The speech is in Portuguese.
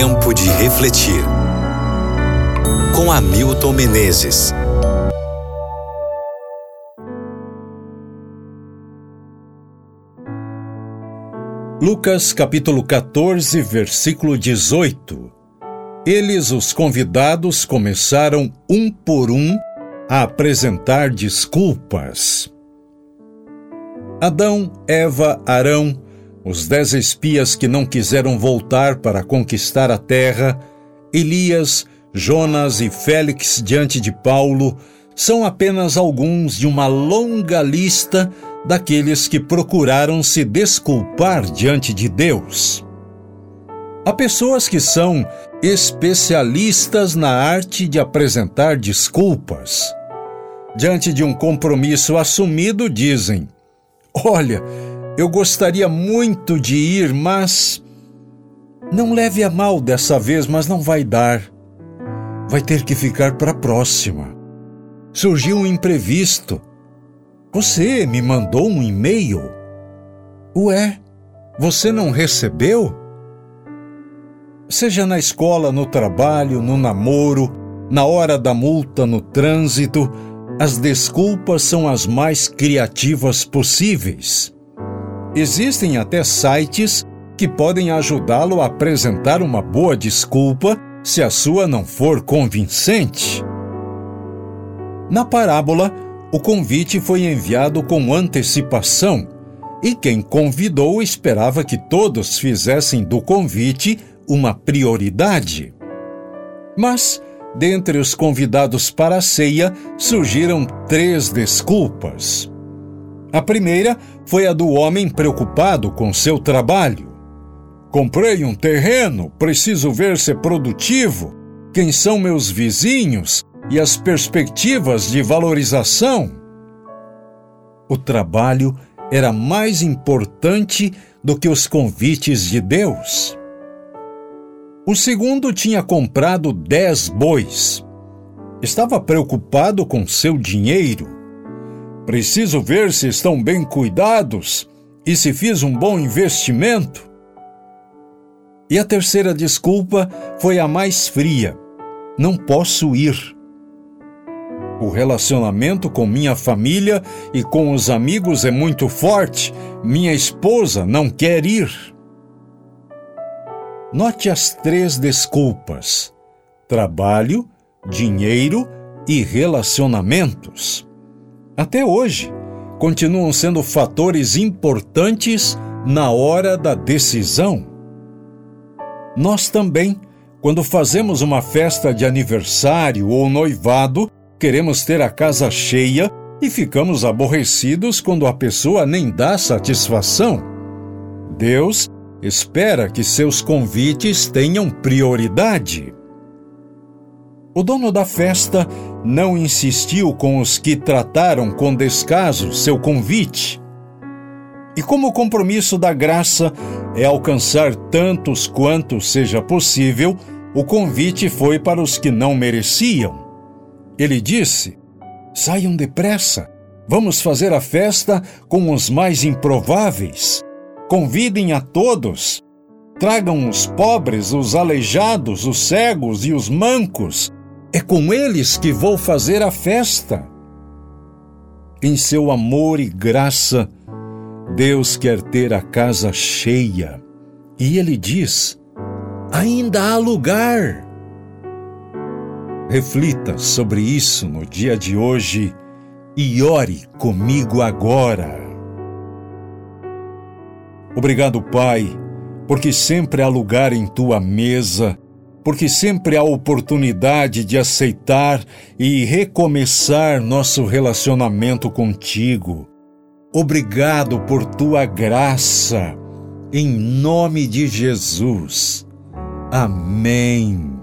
Tempo de refletir. Com Hamilton Menezes. Lucas capítulo 14, versículo 18. Eles, os convidados, começaram um por um a apresentar desculpas. Adão, Eva, Arão, os dez espias que não quiseram voltar para conquistar a terra, Elias, Jonas e Félix diante de Paulo, são apenas alguns de uma longa lista daqueles que procuraram se desculpar diante de Deus. Há pessoas que são especialistas na arte de apresentar desculpas. Diante de um compromisso assumido, dizem: Olha, eu gostaria muito de ir, mas. Não leve a mal dessa vez, mas não vai dar. Vai ter que ficar para a próxima. Surgiu um imprevisto. Você me mandou um e-mail? Ué, você não recebeu? Seja na escola, no trabalho, no namoro, na hora da multa, no trânsito, as desculpas são as mais criativas possíveis. Existem até sites que podem ajudá-lo a apresentar uma boa desculpa se a sua não for convincente. Na parábola, o convite foi enviado com antecipação e quem convidou esperava que todos fizessem do convite uma prioridade. Mas, dentre os convidados para a ceia, surgiram três desculpas. A primeira foi a do homem preocupado com seu trabalho. Comprei um terreno, preciso ver ser produtivo. Quem são meus vizinhos? e as perspectivas de valorização. O trabalho era mais importante do que os convites de Deus. O segundo tinha comprado dez bois. Estava preocupado com seu dinheiro. Preciso ver se estão bem cuidados e se fiz um bom investimento. E a terceira desculpa foi a mais fria: não posso ir. O relacionamento com minha família e com os amigos é muito forte. Minha esposa não quer ir. Note as três desculpas: trabalho, dinheiro e relacionamentos. Até hoje, continuam sendo fatores importantes na hora da decisão. Nós também, quando fazemos uma festa de aniversário ou noivado, Queremos ter a casa cheia e ficamos aborrecidos quando a pessoa nem dá satisfação. Deus espera que seus convites tenham prioridade. O dono da festa não insistiu com os que trataram com descaso seu convite. E como o compromisso da graça é alcançar tantos quanto seja possível, o convite foi para os que não mereciam. Ele disse: Saiam depressa, vamos fazer a festa com os mais improváveis. Convidem a todos. Tragam os pobres, os aleijados, os cegos e os mancos. É com eles que vou fazer a festa. Em seu amor e graça, Deus quer ter a casa cheia. E ele diz: ainda há lugar. Reflita sobre isso no dia de hoje e ore comigo agora. Obrigado, Pai, porque sempre há lugar em tua mesa, porque sempre há oportunidade de aceitar e recomeçar nosso relacionamento contigo. Obrigado por tua graça, em nome de Jesus. Amém.